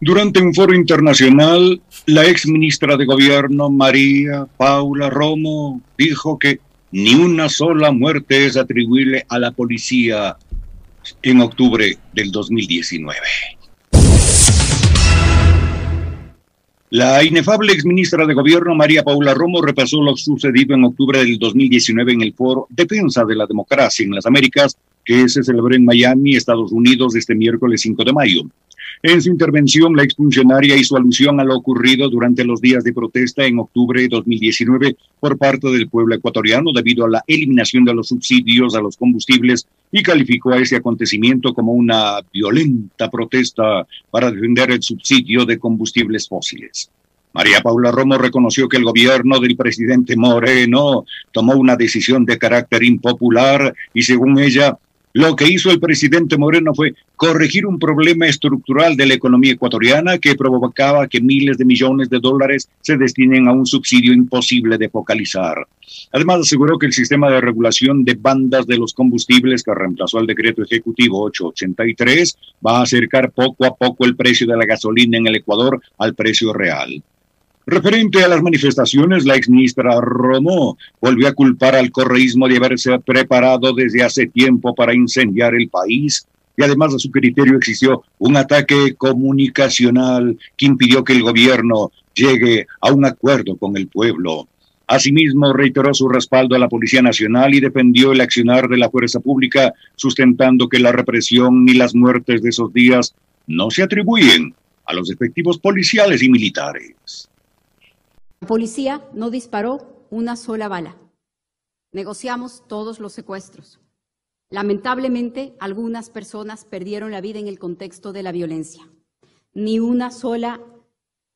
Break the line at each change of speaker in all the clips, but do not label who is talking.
Durante un foro internacional, la ex ministra de Gobierno, María Paula Romo, dijo que ni una sola muerte es atribuible a la policía en octubre del 2019. La inefable exministra de Gobierno María Paula Romo repasó lo sucedido en octubre del 2019 en el foro Defensa de la Democracia en las Américas, que se celebró en Miami, Estados Unidos, este miércoles 5 de mayo. En su intervención, la exfuncionaria hizo alusión a lo ocurrido durante los días de protesta en octubre de 2019 por parte del pueblo ecuatoriano debido a la eliminación de los subsidios a los combustibles y calificó a ese acontecimiento como una violenta protesta para defender el subsidio de combustibles fósiles. María Paula Romo reconoció que el gobierno del presidente Moreno tomó una decisión de carácter impopular y según ella lo que hizo el presidente Moreno fue corregir un problema estructural de la economía ecuatoriana que provocaba que miles de millones de dólares se destinen a un subsidio imposible de focalizar. Además, aseguró que el sistema de regulación de bandas de los combustibles que reemplazó al decreto ejecutivo 883 va a acercar poco a poco el precio de la gasolina en el Ecuador al precio real. Referente a las manifestaciones, la exministra Romo volvió a culpar al correísmo de haberse preparado desde hace tiempo para incendiar el país y además a su criterio existió un ataque comunicacional que impidió que el gobierno llegue a un acuerdo con el pueblo. Asimismo, reiteró su respaldo a la Policía Nacional y defendió el accionar de la fuerza pública, sustentando que la represión ni las muertes de esos días no se atribuyen a los efectivos policiales y militares.
La policía no disparó una sola bala. Negociamos todos los secuestros. Lamentablemente, algunas personas perdieron la vida en el contexto de la violencia. Ni una sola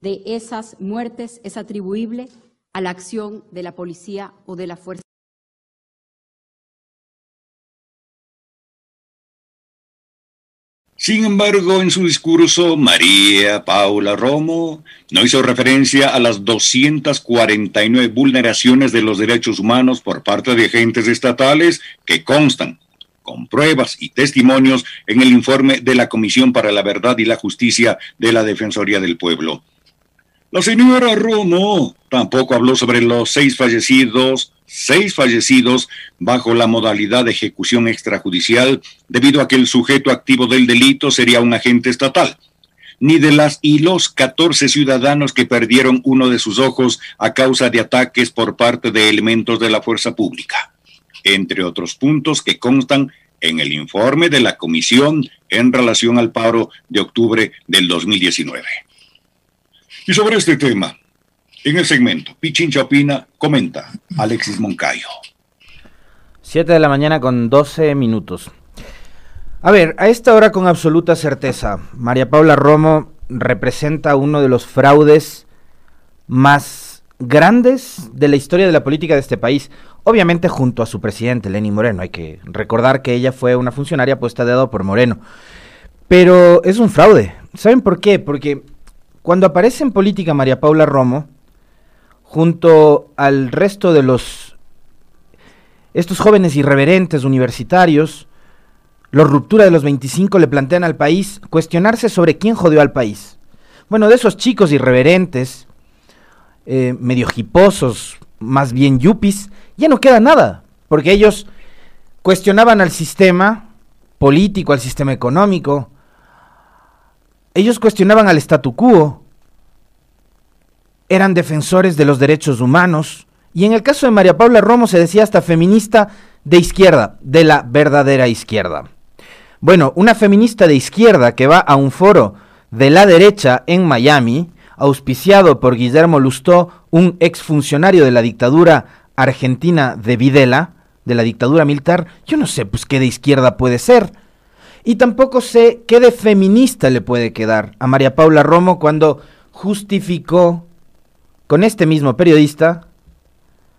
de esas muertes es atribuible a la acción de la policía o de la fuerza.
Sin embargo, en su discurso, María Paula Romo no hizo referencia a las 249 vulneraciones de los derechos humanos por parte de agentes estatales que constan con pruebas y testimonios en el informe de la Comisión para la Verdad y la Justicia de la Defensoría del Pueblo. La señora Romo tampoco habló sobre los seis fallecidos, seis fallecidos bajo la modalidad de ejecución extrajudicial debido a que el sujeto activo del delito sería un agente estatal, ni de las y los 14 ciudadanos que perdieron uno de sus ojos a causa de ataques por parte de elementos de la fuerza pública, entre otros puntos que constan en el informe de la comisión en relación al paro de octubre del 2019. Y sobre este tema, en el segmento Pichincha opina, comenta Alexis Moncayo.
Siete de la mañana con 12 minutos. A ver, a esta hora con absoluta certeza, María Paula Romo representa uno de los fraudes más grandes de la historia de la política de este país. Obviamente junto a su presidente, Lenny Moreno. Hay que recordar que ella fue una funcionaria puesta de dedo por Moreno. Pero es un fraude. ¿Saben por qué? Porque cuando aparece en política María Paula Romo, junto al resto de los estos jóvenes irreverentes universitarios, los ruptura de los 25 le plantean al país cuestionarse sobre quién jodió al país. Bueno, de esos chicos irreverentes, eh, medio hiposos, más bien yupis, ya no queda nada, porque ellos cuestionaban al sistema político, al sistema económico, ellos cuestionaban al statu quo, eran defensores de los derechos humanos, y en el caso de María Paula Romo se decía hasta feminista de izquierda, de la verdadera izquierda. Bueno, una feminista de izquierda que va a un foro de la derecha en Miami, auspiciado por Guillermo Lustó, un exfuncionario de la dictadura argentina de Videla, de la dictadura militar, yo no sé pues qué de izquierda puede ser. Y tampoco sé qué de feminista le puede quedar a María Paula Romo cuando justificó, con este mismo periodista,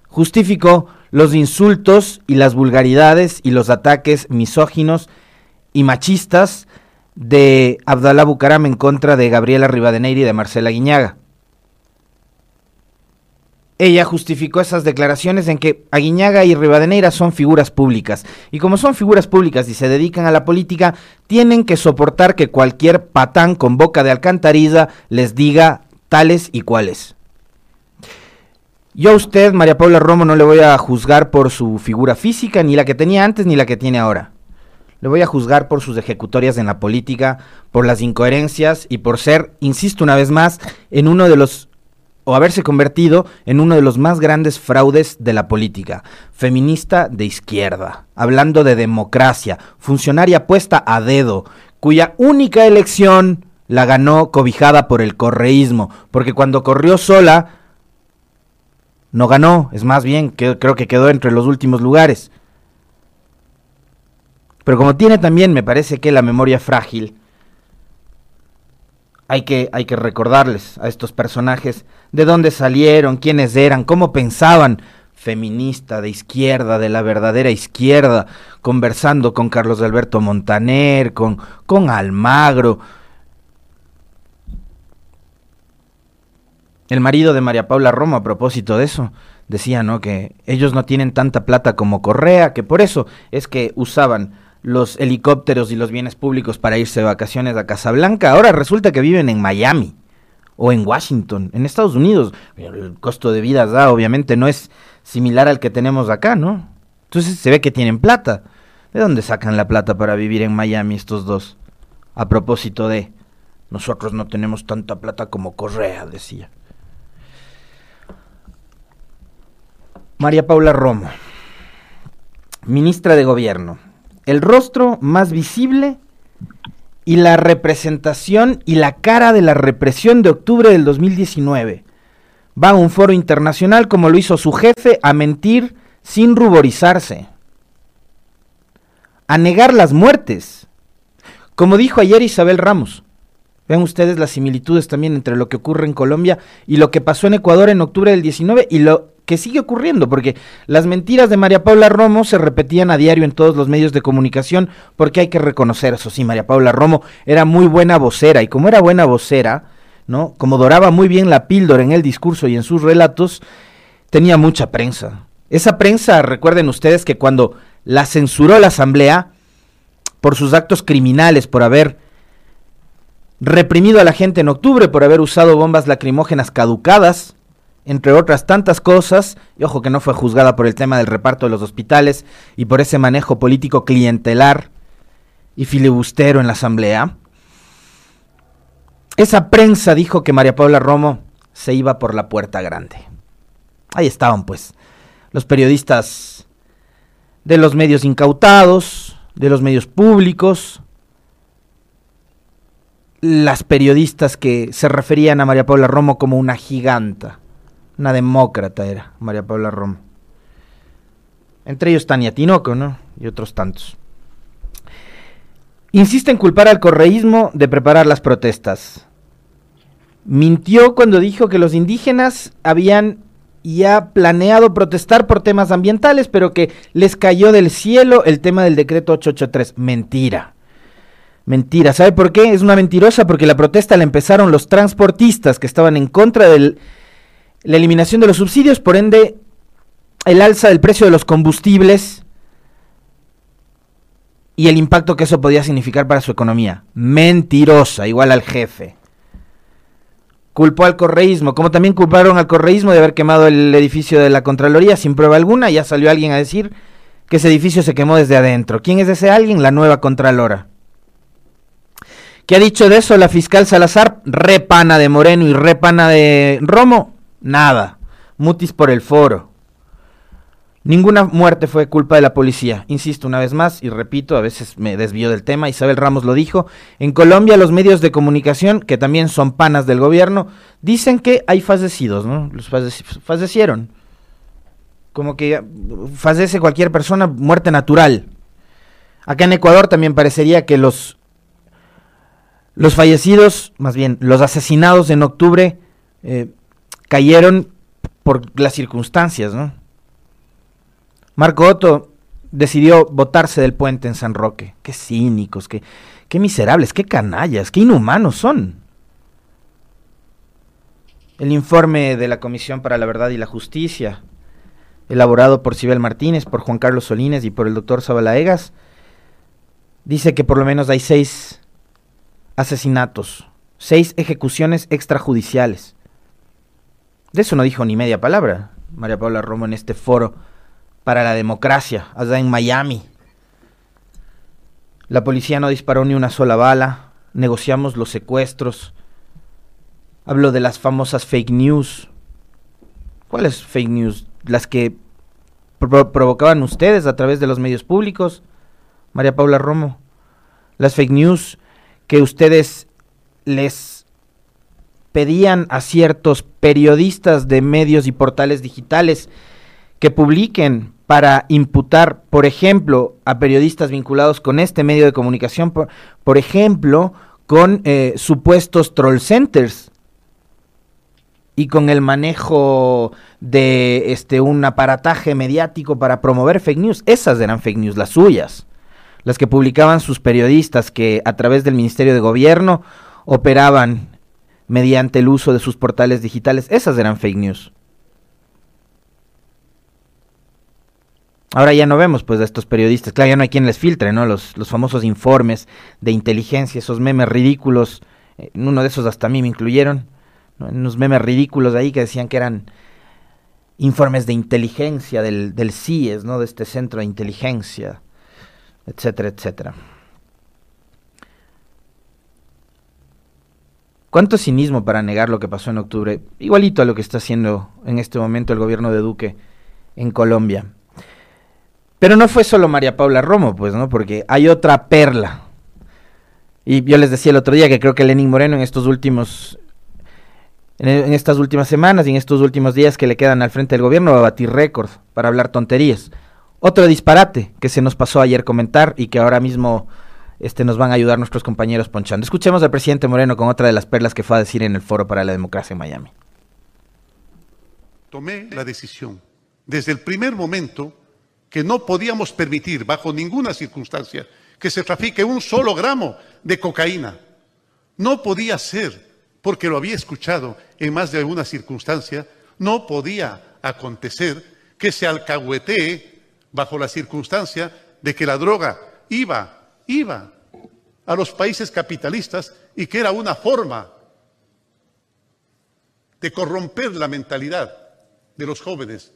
justificó los insultos y las vulgaridades y los ataques misóginos y machistas de Abdalá Bucaram en contra de Gabriela Rivadeneira y de Marcela Guiñaga. ella justificó esas declaraciones en que Aguiñaga y Rivadeneira son figuras públicas. Y como son figuras públicas y se dedican a la política, tienen que soportar que cualquier patán con boca de alcantarilla les diga tales y cuales. Yo a usted, María Paula Romo, no le voy a juzgar por su figura física, ni la que tenía antes ni la que tiene ahora. Le voy a juzgar por sus ejecutorias en la política, por las incoherencias y por ser, insisto una vez más, en uno de los o haberse convertido en uno de los más grandes fraudes de la política, feminista de izquierda, hablando de democracia, funcionaria puesta a dedo, cuya única elección la ganó cobijada por el correísmo, porque cuando corrió sola, no ganó, es más bien, que, creo que quedó entre los últimos lugares. Pero como tiene también, me parece que la memoria frágil, hay que, hay que recordarles a estos personajes de dónde salieron, quiénes eran, cómo pensaban, feminista, de izquierda, de la verdadera izquierda, conversando con Carlos Alberto Montaner, con, con Almagro. El marido de María Paula Romo, a propósito de eso, decía, ¿no? Que ellos no tienen tanta plata como Correa, que por eso es que usaban los helicópteros y los bienes públicos para irse de vacaciones a Casablanca. Ahora resulta que viven en Miami o en Washington, en Estados Unidos. El costo de vida, da, obviamente, no es similar al que tenemos acá, ¿no? Entonces se ve que tienen plata. ¿De dónde sacan la plata para vivir en Miami estos dos? A propósito de, nosotros no tenemos tanta plata como Correa, decía. María Paula Romo, ministra de Gobierno, el rostro más visible y la representación y la cara de la represión de octubre del 2019. Va a un foro internacional como lo hizo su jefe a mentir sin ruborizarse, a negar las muertes, como dijo ayer Isabel Ramos. Vean ustedes las similitudes también entre lo que ocurre en Colombia y lo que pasó en Ecuador en octubre del 19 y lo que sigue ocurriendo, porque las mentiras de María Paula Romo se repetían a diario en todos los medios de comunicación, porque hay que reconocer, eso sí, María Paula Romo era muy buena vocera, y como era buena vocera, ¿no? Como doraba muy bien la píldora en el discurso y en sus relatos, tenía mucha prensa. Esa prensa, recuerden ustedes que cuando la censuró la Asamblea por sus actos criminales, por haber reprimido a la gente en octubre, por haber usado bombas lacrimógenas caducadas, entre otras tantas cosas, y ojo que no fue juzgada por el tema del reparto de los hospitales y por ese manejo político clientelar y filibustero en la Asamblea, esa prensa dijo que María Paula Romo se iba por la puerta grande. Ahí estaban pues los periodistas de los medios incautados, de los medios públicos, las periodistas que se referían a María Paula Romo como una giganta una demócrata era María Paula Romo. Entre ellos Tania Tinoco, ¿no? Y otros tantos. Insiste en culpar al correísmo de preparar las protestas. Mintió cuando dijo que los indígenas habían ya planeado protestar por temas ambientales, pero que les cayó del cielo el tema del decreto 883. Mentira. Mentira. ¿Sabe por qué? Es una mentirosa porque la protesta la empezaron los transportistas que estaban en contra del la eliminación de los subsidios, por ende el alza del precio de los combustibles y el impacto que eso podía significar para su economía. Mentirosa, igual al jefe. Culpó al correísmo, como también culparon al correísmo de haber quemado el edificio de la Contraloría sin prueba alguna. Ya salió alguien a decir que ese edificio se quemó desde adentro. ¿Quién es ese alguien? La nueva Contralora. ¿Qué ha dicho de eso la fiscal Salazar? Repana de Moreno y repana de Romo. Nada. Mutis por el foro. Ninguna muerte fue culpa de la policía. Insisto una vez más y repito, a veces me desvío del tema, Isabel Ramos lo dijo. En Colombia los medios de comunicación, que también son panas del gobierno, dicen que hay fallecidos, ¿no? Los fallecieron. Como que fallece cualquier persona, muerte natural. Acá en Ecuador también parecería que los, los fallecidos, más bien los asesinados en octubre, eh, cayeron por las circunstancias, ¿no? Marco Otto decidió botarse del puente en San Roque. Qué cínicos, qué, qué miserables, qué canallas, qué inhumanos son. El informe de la Comisión para la Verdad y la Justicia, elaborado por Sibel Martínez, por Juan Carlos Solines y por el doctor Zabalaegas, dice que por lo menos hay seis asesinatos, seis ejecuciones extrajudiciales. De eso no dijo ni media palabra María Paula Romo en este foro para la democracia, allá en Miami. La policía no disparó ni una sola bala, negociamos los secuestros. Hablo de las famosas fake news. ¿Cuáles fake news? Las que provocaban ustedes a través de los medios públicos, María Paula Romo. Las fake news que ustedes les pedían a ciertos periodistas de medios y portales digitales que publiquen para imputar, por ejemplo, a periodistas vinculados con este medio de comunicación, por, ejemplo, con eh, supuestos troll centers y con el manejo de este un aparataje mediático para promover fake news. Esas eran fake news, las suyas, las que publicaban sus periodistas que a través del Ministerio de Gobierno operaban mediante el uso de sus portales digitales. Esas eran fake news. Ahora ya no vemos pues a estos periodistas, claro, ya no hay quien les filtre, ¿no? Los, los famosos informes de inteligencia, esos memes ridículos, en uno de esos hasta a mí me incluyeron, unos memes ridículos ahí que decían que eran informes de inteligencia del, del CIES, ¿no? De este centro de inteligencia, etcétera, etcétera. ¿Cuánto cinismo para negar lo que pasó en octubre? Igualito a lo que está haciendo en este momento el gobierno de Duque en Colombia. Pero no fue solo María Paula Romo, pues, ¿no? Porque hay otra perla. Y yo les decía el otro día que creo que Lenín Moreno en estos últimos en, estas últimas semanas y en estos últimos días que le quedan al frente del gobierno va a batir récord para hablar tonterías. Otro disparate que se nos pasó ayer comentar y que ahora mismo este, nos van a ayudar nuestros compañeros ponchando. Escuchemos al presidente Moreno con otra de las perlas que fue a decir en el Foro para la Democracia en Miami.
Tomé la decisión desde el primer momento que no podíamos permitir bajo ninguna circunstancia que se trafique un solo gramo de cocaína. No podía ser, porque lo había escuchado en más de alguna circunstancia, no podía acontecer que se alcahuetee bajo la circunstancia de que la droga iba, iba a los países capitalistas y que era una forma de corromper la mentalidad de los jóvenes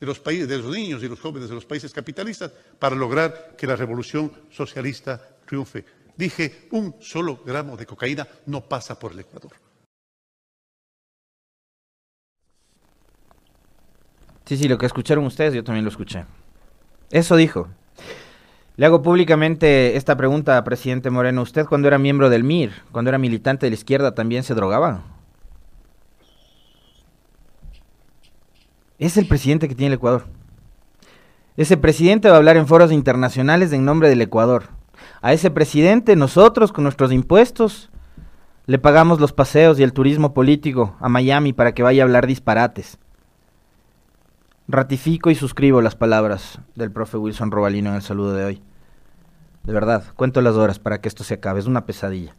de los, países, de los niños y los jóvenes de los países capitalistas para lograr que la revolución socialista triunfe. Dije, un solo gramo de cocaína no pasa por el Ecuador.
Sí, sí, lo que escucharon ustedes, yo también lo escuché. Eso dijo. Le hago públicamente esta pregunta presidente Moreno. ¿Usted cuando era miembro del MIR, cuando era militante de la izquierda, también se drogaba? Es el presidente que tiene el Ecuador. Ese presidente va a hablar en foros internacionales en nombre del Ecuador. A ese presidente nosotros con nuestros impuestos le pagamos los paseos y el turismo político a Miami para que vaya a hablar disparates. Ratifico y suscribo las palabras del profe Wilson Robalino en el saludo de hoy. De verdad, cuento las horas para que esto se acabe, es una pesadilla.